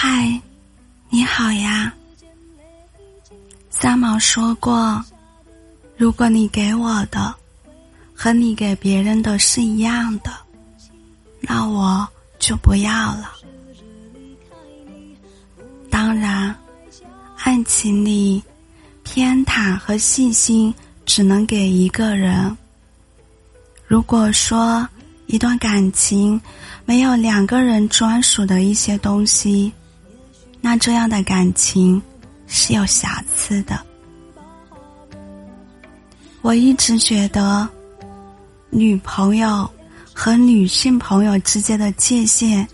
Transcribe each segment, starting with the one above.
嗨，你好呀。三毛说过：“如果你给我的和你给别人的是一样的，那我就不要了。”当然，爱情里偏袒和细心只能给一个人。如果说一段感情没有两个人专属的一些东西，那这样的感情是有瑕疵的。我一直觉得，女朋友和女性朋友之间的界限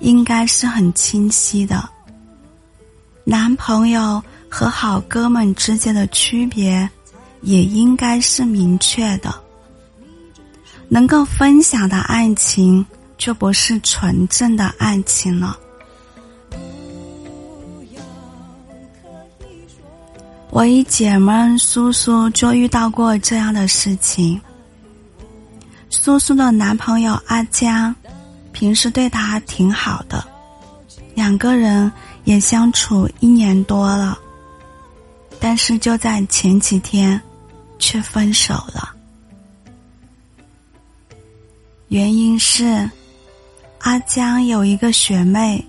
应该是很清晰的，男朋友和好哥们之间的区别也应该是明确的。能够分享的爱情，就不是纯正的爱情了。我一姐们苏苏就遇到过这样的事情。苏苏的男朋友阿江，平时对她挺好的，两个人也相处一年多了，但是就在前几天，却分手了。原因是，阿江有一个学妹，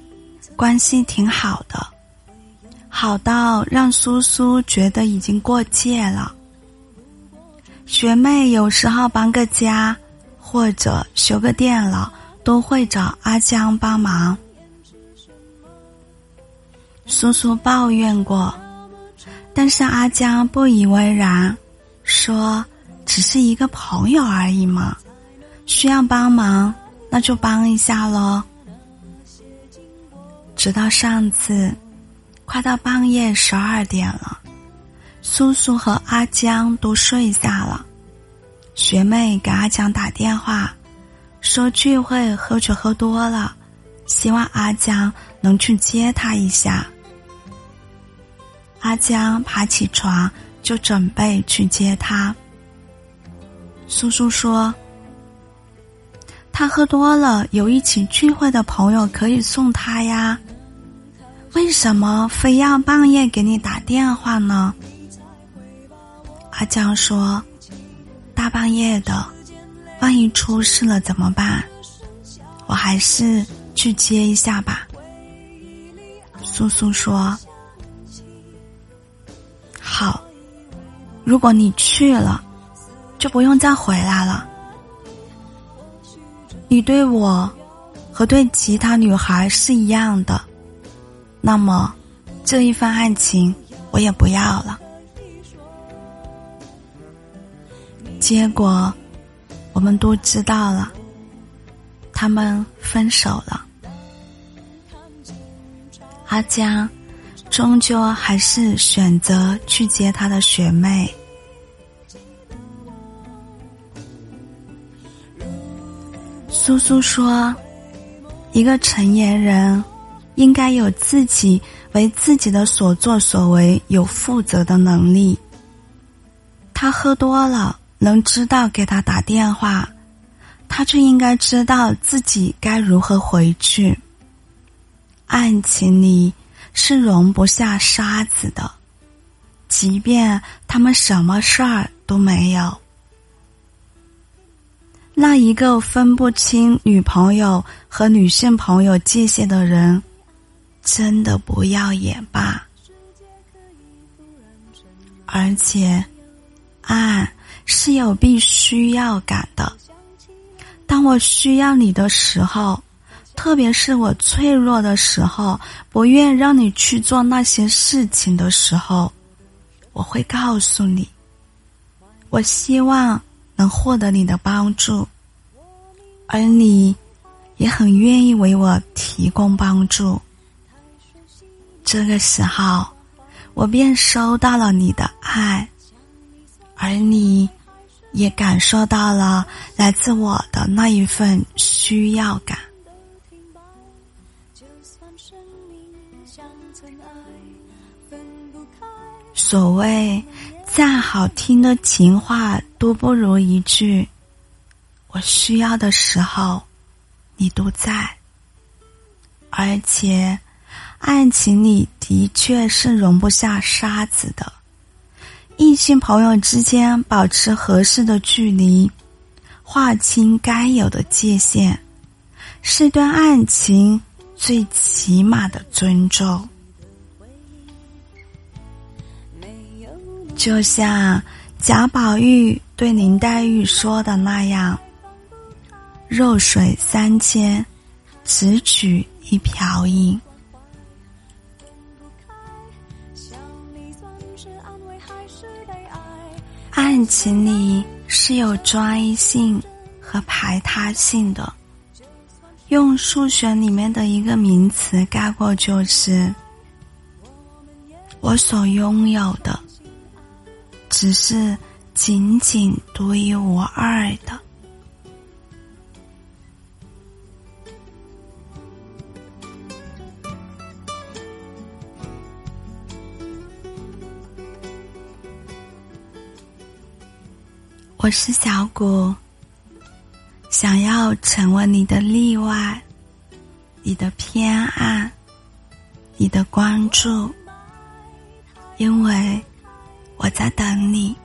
关系挺好的，好到让苏苏觉得已经过界了。学妹有时候搬个家或者修个电脑，都会找阿江帮忙。苏苏抱怨过，但是阿江不以为然，说只是一个朋友而已嘛。需要帮忙，那就帮一下喽。直到上次，快到半夜十二点了，苏苏和阿江都睡下了。学妹给阿江打电话，说聚会喝酒喝多了，希望阿江能去接她一下。阿江爬起床就准备去接她。苏苏说。他喝多了，有一起聚会的朋友可以送他呀。为什么非要半夜给你打电话呢？阿江说：“大半夜的，万一出事了怎么办？我还是去接一下吧。”苏苏说：“好，如果你去了，就不用再回来了。”你对我，和对其他女孩是一样的，那么这一份爱情我也不要了。结果我们都知道了，他们分手了。阿江终究还是选择去接他的学妹。苏苏说：“一个成年人应该有自己为自己的所作所为有负责的能力。他喝多了，能知道给他打电话，他就应该知道自己该如何回去。爱情里是容不下沙子的，即便他们什么事儿都没有。”那一个分不清女朋友和女性朋友界限的人，真的不要也罢。而且，爱是有必须要感的。当我需要你的时候，特别是我脆弱的时候，不愿让你去做那些事情的时候，我会告诉你，我希望。能获得你的帮助，而你也很愿意为我提供帮助。这个时候，我便收到了你的爱，而你也感受到了来自我的那一份需要感。所谓。再好听的情话都不如一句“我需要的时候，你都在”。而且，爱情里的确是容不下沙子的。异性朋友之间保持合适的距离，划清该有的界限，是对爱情最起码的尊重。就像贾宝玉对林黛玉说的那样：“弱水三千，只取一瓢饮。”感情里是有专一性和排他性的，用数学里面的一个名词概括，就是我所拥有的。只是仅仅独一无二的。我是小谷，想要成为你的例外，你的偏爱，你的关注，因为。我在等你，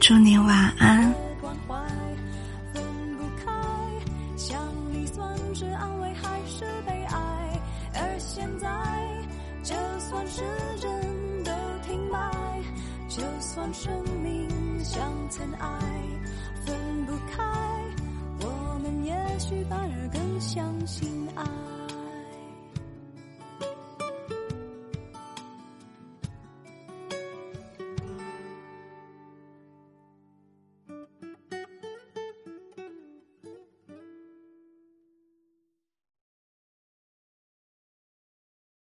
祝你晚安。生命像尘埃，分不开，我们也许反而更相信。